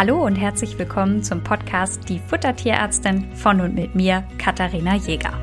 Hallo und herzlich willkommen zum Podcast Die Futtertierärztin von und mit mir, Katharina Jäger.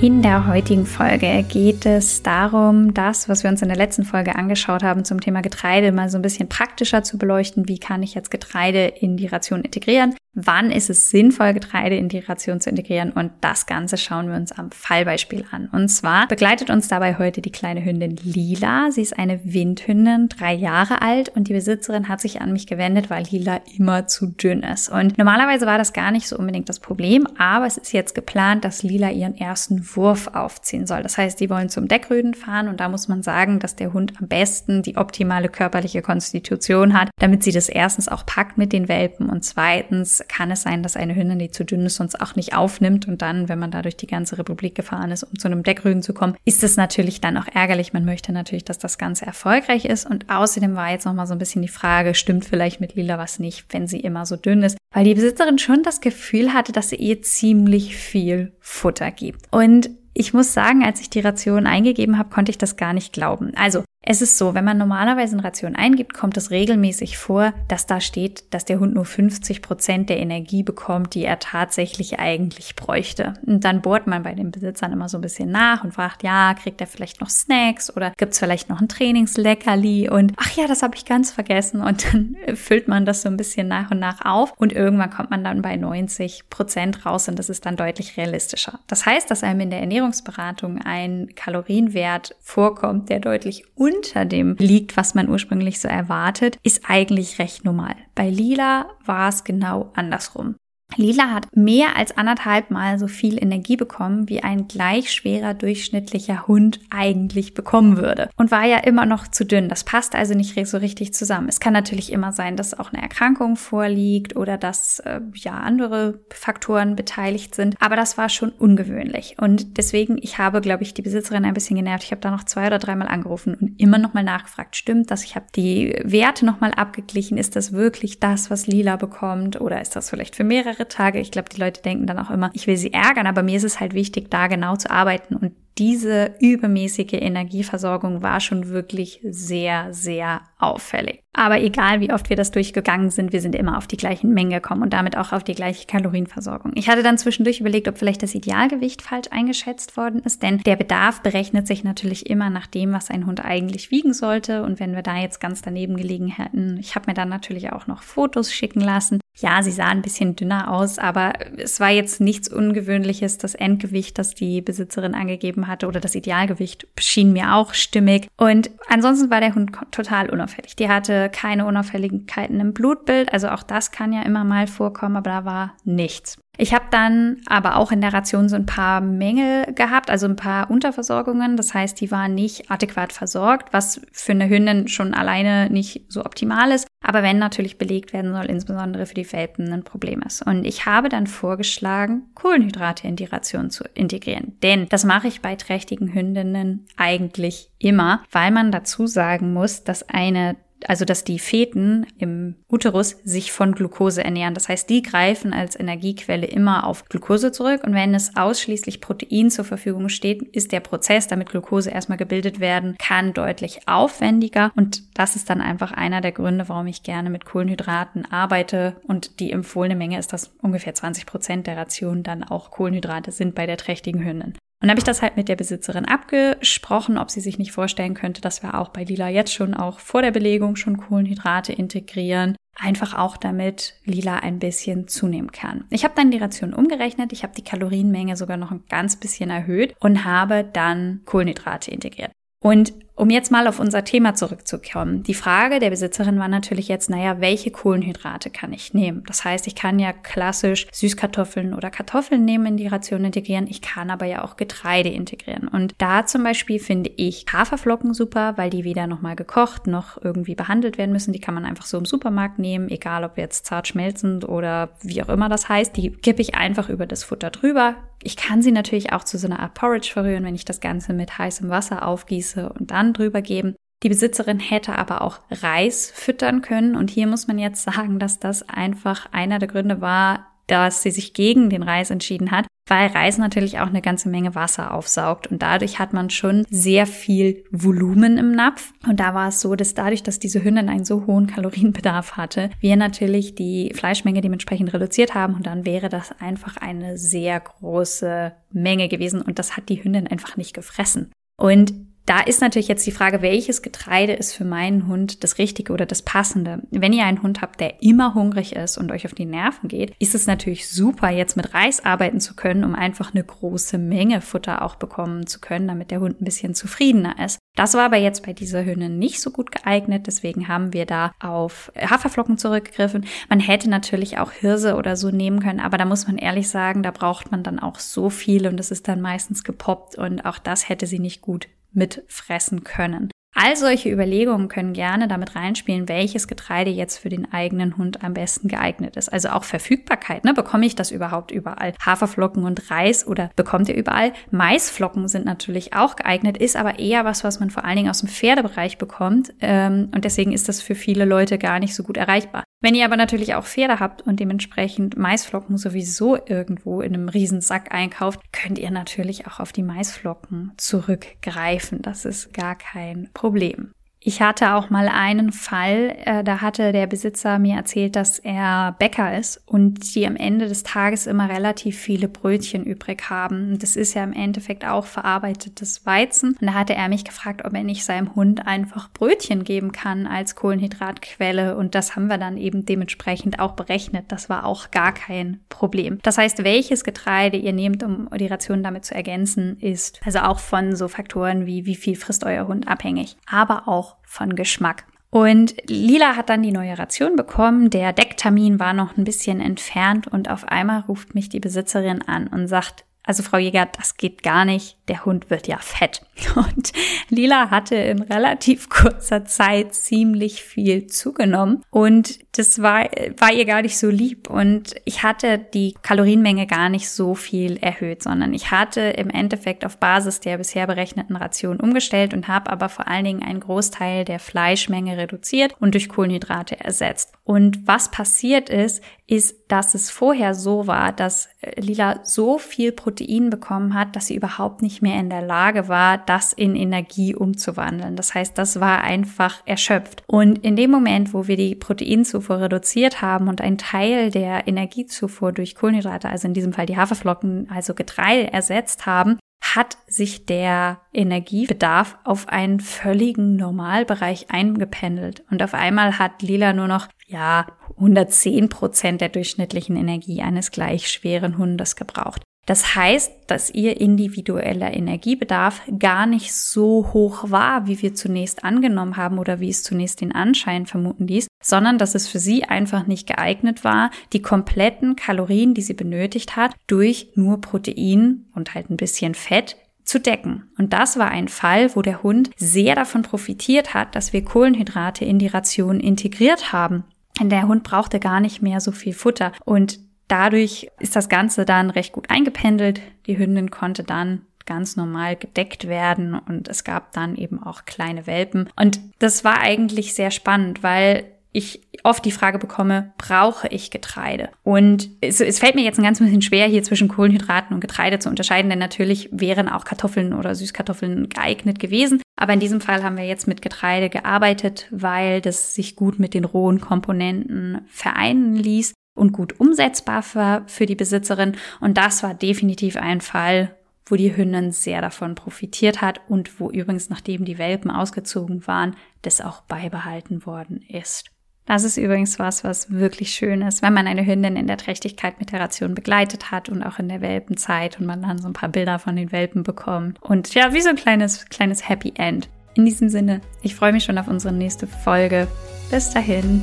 In der heutigen Folge geht es darum, das, was wir uns in der letzten Folge angeschaut haben zum Thema Getreide, mal so ein bisschen praktischer zu beleuchten. Wie kann ich jetzt Getreide in die Ration integrieren? Wann ist es sinnvoll, Getreide in die Ration zu integrieren? Und das Ganze schauen wir uns am Fallbeispiel an. Und zwar begleitet uns dabei heute die kleine Hündin Lila. Sie ist eine Windhündin, drei Jahre alt und die Besitzerin hat sich an mich gewendet, weil Lila immer zu dünn ist. Und normalerweise war das gar nicht so unbedingt das Problem, aber es ist jetzt geplant, dass Lila ihren ersten Wurf aufziehen soll. Das heißt, die wollen zum Deckrüden fahren und da muss man sagen, dass der Hund am besten die optimale körperliche Konstitution hat, damit sie das erstens auch packt mit den Welpen und zweitens kann es sein, dass eine Hündin, die zu dünn ist, uns auch nicht aufnimmt und dann, wenn man da durch die ganze Republik gefahren ist, um zu einem Deckrügen zu kommen, ist es natürlich dann auch ärgerlich. Man möchte natürlich, dass das Ganze erfolgreich ist und außerdem war jetzt noch mal so ein bisschen die Frage, stimmt vielleicht mit Lila was nicht, wenn sie immer so dünn ist, weil die Besitzerin schon das Gefühl hatte, dass sie ihr ziemlich viel Futter gibt. Und ich muss sagen, als ich die Ration eingegeben habe, konnte ich das gar nicht glauben. Also es ist so, wenn man normalerweise eine Ration eingibt, kommt es regelmäßig vor, dass da steht, dass der Hund nur 50 Prozent der Energie bekommt, die er tatsächlich eigentlich bräuchte. Und dann bohrt man bei den Besitzern immer so ein bisschen nach und fragt, ja, kriegt er vielleicht noch Snacks oder gibt's vielleicht noch ein Trainingsleckerli und ach ja, das habe ich ganz vergessen und dann füllt man das so ein bisschen nach und nach auf und irgendwann kommt man dann bei 90 Prozent raus und das ist dann deutlich realistischer. Das heißt, dass einem in der Ernährungsberatung ein Kalorienwert vorkommt, der deutlich unter dem liegt, was man ursprünglich so erwartet, ist eigentlich recht normal. Bei Lila war es genau andersrum. Lila hat mehr als anderthalb Mal so viel Energie bekommen, wie ein gleich schwerer durchschnittlicher Hund eigentlich bekommen würde. Und war ja immer noch zu dünn. Das passt also nicht so richtig zusammen. Es kann natürlich immer sein, dass auch eine Erkrankung vorliegt oder dass äh, ja andere Faktoren beteiligt sind. Aber das war schon ungewöhnlich. Und deswegen, ich habe, glaube ich, die Besitzerin ein bisschen genervt. Ich habe da noch zwei oder dreimal angerufen und immer nochmal nachgefragt. Stimmt das? Ich habe die Werte nochmal abgeglichen. Ist das wirklich das, was Lila bekommt? Oder ist das vielleicht für mehrere mehrere Tage. Ich glaube, die Leute denken dann auch immer, ich will sie ärgern, aber mir ist es halt wichtig, da genau zu arbeiten und diese übermäßige Energieversorgung war schon wirklich sehr, sehr auffällig. Aber egal, wie oft wir das durchgegangen sind, wir sind immer auf die gleichen Mengen gekommen und damit auch auf die gleiche Kalorienversorgung. Ich hatte dann zwischendurch überlegt, ob vielleicht das Idealgewicht falsch eingeschätzt worden ist, denn der Bedarf berechnet sich natürlich immer nach dem, was ein Hund eigentlich wiegen sollte. Und wenn wir da jetzt ganz daneben gelegen hätten, ich habe mir dann natürlich auch noch Fotos schicken lassen. Ja, sie sah ein bisschen dünner aus, aber es war jetzt nichts Ungewöhnliches. Das Endgewicht, das die Besitzerin angegeben hatte oder das Idealgewicht schien mir auch stimmig. Und ansonsten war der Hund total unauffällig. Die hatte keine Unauffälligkeiten im Blutbild. Also auch das kann ja immer mal vorkommen, aber da war nichts. Ich habe dann aber auch in der Ration so ein paar Mängel gehabt, also ein paar Unterversorgungen. Das heißt, die waren nicht adäquat versorgt, was für eine Hündin schon alleine nicht so optimal ist. Aber wenn natürlich belegt werden soll, insbesondere für die Welpen, ein Problem ist. Und ich habe dann vorgeschlagen, Kohlenhydrate in die Ration zu integrieren. Denn das mache ich bei trächtigen Hündinnen eigentlich immer, weil man dazu sagen muss, dass eine also dass die Feten im Uterus sich von Glucose ernähren. Das heißt, die greifen als Energiequelle immer auf Glucose zurück und wenn es ausschließlich Protein zur Verfügung steht, ist der Prozess, damit Glucose erstmal gebildet werden kann, deutlich aufwendiger und das ist dann einfach einer der Gründe, warum ich gerne mit Kohlenhydraten arbeite und die empfohlene Menge ist, dass ungefähr 20 Prozent der Ration dann auch Kohlenhydrate sind bei der trächtigen Hündin. Und habe ich das halt mit der Besitzerin abgesprochen, ob sie sich nicht vorstellen könnte, dass wir auch bei Lila jetzt schon auch vor der Belegung schon Kohlenhydrate integrieren. Einfach auch damit Lila ein bisschen zunehmen kann. Ich habe dann die Ration umgerechnet, ich habe die Kalorienmenge sogar noch ein ganz bisschen erhöht und habe dann Kohlenhydrate integriert. Und um jetzt mal auf unser Thema zurückzukommen. Die Frage der Besitzerin war natürlich jetzt, naja, welche Kohlenhydrate kann ich nehmen? Das heißt, ich kann ja klassisch Süßkartoffeln oder Kartoffeln nehmen in die Ration integrieren. Ich kann aber ja auch Getreide integrieren. Und da zum Beispiel finde ich Haferflocken super, weil die weder nochmal gekocht noch irgendwie behandelt werden müssen. Die kann man einfach so im Supermarkt nehmen, egal ob jetzt zart schmelzend oder wie auch immer das heißt. Die kippe ich einfach über das Futter drüber. Ich kann sie natürlich auch zu so einer Art Porridge verrühren, wenn ich das Ganze mit heißem Wasser aufgieße und dann drüber geben. Die Besitzerin hätte aber auch Reis füttern können. Und hier muss man jetzt sagen, dass das einfach einer der Gründe war, dass sie sich gegen den Reis entschieden hat, weil Reis natürlich auch eine ganze Menge Wasser aufsaugt und dadurch hat man schon sehr viel Volumen im Napf. Und da war es so, dass dadurch, dass diese Hündin einen so hohen Kalorienbedarf hatte, wir natürlich die Fleischmenge dementsprechend reduziert haben und dann wäre das einfach eine sehr große Menge gewesen und das hat die Hündin einfach nicht gefressen. Und da ist natürlich jetzt die Frage, welches Getreide ist für meinen Hund das Richtige oder das Passende. Wenn ihr einen Hund habt, der immer hungrig ist und euch auf die Nerven geht, ist es natürlich super, jetzt mit Reis arbeiten zu können, um einfach eine große Menge Futter auch bekommen zu können, damit der Hund ein bisschen zufriedener ist. Das war aber jetzt bei dieser Hündin nicht so gut geeignet, deswegen haben wir da auf Haferflocken zurückgegriffen. Man hätte natürlich auch Hirse oder so nehmen können, aber da muss man ehrlich sagen, da braucht man dann auch so viel und es ist dann meistens gepoppt und auch das hätte sie nicht gut mitfressen können. All solche Überlegungen können gerne damit reinspielen, welches Getreide jetzt für den eigenen Hund am besten geeignet ist. Also auch Verfügbarkeit. Ne? Bekomme ich das überhaupt überall? Haferflocken und Reis oder bekommt ihr überall? Maisflocken sind natürlich auch geeignet, ist aber eher was, was man vor allen Dingen aus dem Pferdebereich bekommt. Ähm, und deswegen ist das für viele Leute gar nicht so gut erreichbar. Wenn ihr aber natürlich auch Pferde habt und dementsprechend Maisflocken sowieso irgendwo in einem Riesensack einkauft, könnt ihr natürlich auch auf die Maisflocken zurückgreifen. Das ist gar kein Problem. Ich hatte auch mal einen Fall, äh, da hatte der Besitzer mir erzählt, dass er Bäcker ist und die am Ende des Tages immer relativ viele Brötchen übrig haben. Das ist ja im Endeffekt auch verarbeitetes Weizen. Und da hatte er mich gefragt, ob er nicht seinem Hund einfach Brötchen geben kann als Kohlenhydratquelle. Und das haben wir dann eben dementsprechend auch berechnet. Das war auch gar kein Problem. Das heißt, welches Getreide ihr nehmt, um die Ration damit zu ergänzen, ist also auch von so Faktoren wie wie viel frisst euer Hund abhängig. Aber auch von Geschmack. Und Lila hat dann die neue Ration bekommen. Der Decktermin war noch ein bisschen entfernt und auf einmal ruft mich die Besitzerin an und sagt, also Frau Jäger, das geht gar nicht. Der Hund wird ja fett. Und Lila hatte in relativ kurzer Zeit ziemlich viel zugenommen. Und das war, war ihr gar nicht so lieb. Und ich hatte die Kalorienmenge gar nicht so viel erhöht, sondern ich hatte im Endeffekt auf Basis der bisher berechneten Ration umgestellt und habe aber vor allen Dingen einen Großteil der Fleischmenge reduziert und durch Kohlenhydrate ersetzt. Und was passiert ist, ist, dass es vorher so war, dass äh, Lila so viel Protein bekommen hat, dass sie überhaupt nicht mehr in der Lage war, das in Energie umzuwandeln. Das heißt, das war einfach erschöpft. Und in dem Moment, wo wir die Proteinzufuhr reduziert haben und einen Teil der Energiezufuhr durch Kohlenhydrate, also in diesem Fall die Haferflocken, also Getreide ersetzt haben, hat sich der Energiebedarf auf einen völligen Normalbereich eingependelt. Und auf einmal hat Lila nur noch, ja, 110 Prozent der durchschnittlichen Energie eines gleich schweren Hundes gebraucht. Das heißt, dass ihr individueller Energiebedarf gar nicht so hoch war, wie wir zunächst angenommen haben oder wie es zunächst den Anschein vermuten ließ, sondern dass es für sie einfach nicht geeignet war, die kompletten Kalorien, die sie benötigt hat, durch nur Protein und halt ein bisschen Fett zu decken. Und das war ein Fall, wo der Hund sehr davon profitiert hat, dass wir Kohlenhydrate in die Ration integriert haben. Denn der Hund brauchte gar nicht mehr so viel Futter. Und dadurch ist das Ganze dann recht gut eingependelt. Die Hündin konnte dann ganz normal gedeckt werden und es gab dann eben auch kleine Welpen. Und das war eigentlich sehr spannend, weil ich oft die Frage bekomme, brauche ich Getreide? Und es, es, fällt mir jetzt ein ganz bisschen schwer, hier zwischen Kohlenhydraten und Getreide zu unterscheiden, denn natürlich wären auch Kartoffeln oder Süßkartoffeln geeignet gewesen. Aber in diesem Fall haben wir jetzt mit Getreide gearbeitet, weil das sich gut mit den rohen Komponenten vereinen ließ und gut umsetzbar war für die Besitzerin. Und das war definitiv ein Fall, wo die Hündin sehr davon profitiert hat und wo übrigens, nachdem die Welpen ausgezogen waren, das auch beibehalten worden ist. Das ist übrigens was, was wirklich schön ist, wenn man eine Hündin in der Trächtigkeit mit der Ration begleitet hat und auch in der Welpenzeit und man dann so ein paar Bilder von den Welpen bekommt. Und ja, wie so ein kleines, kleines Happy End. In diesem Sinne, ich freue mich schon auf unsere nächste Folge. Bis dahin.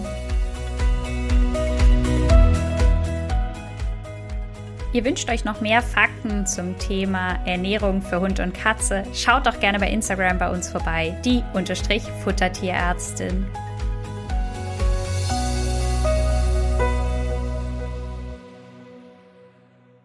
Ihr wünscht euch noch mehr Fakten zum Thema Ernährung für Hund und Katze? Schaut doch gerne bei Instagram bei uns vorbei, die Unterstrich Futtertierärztin.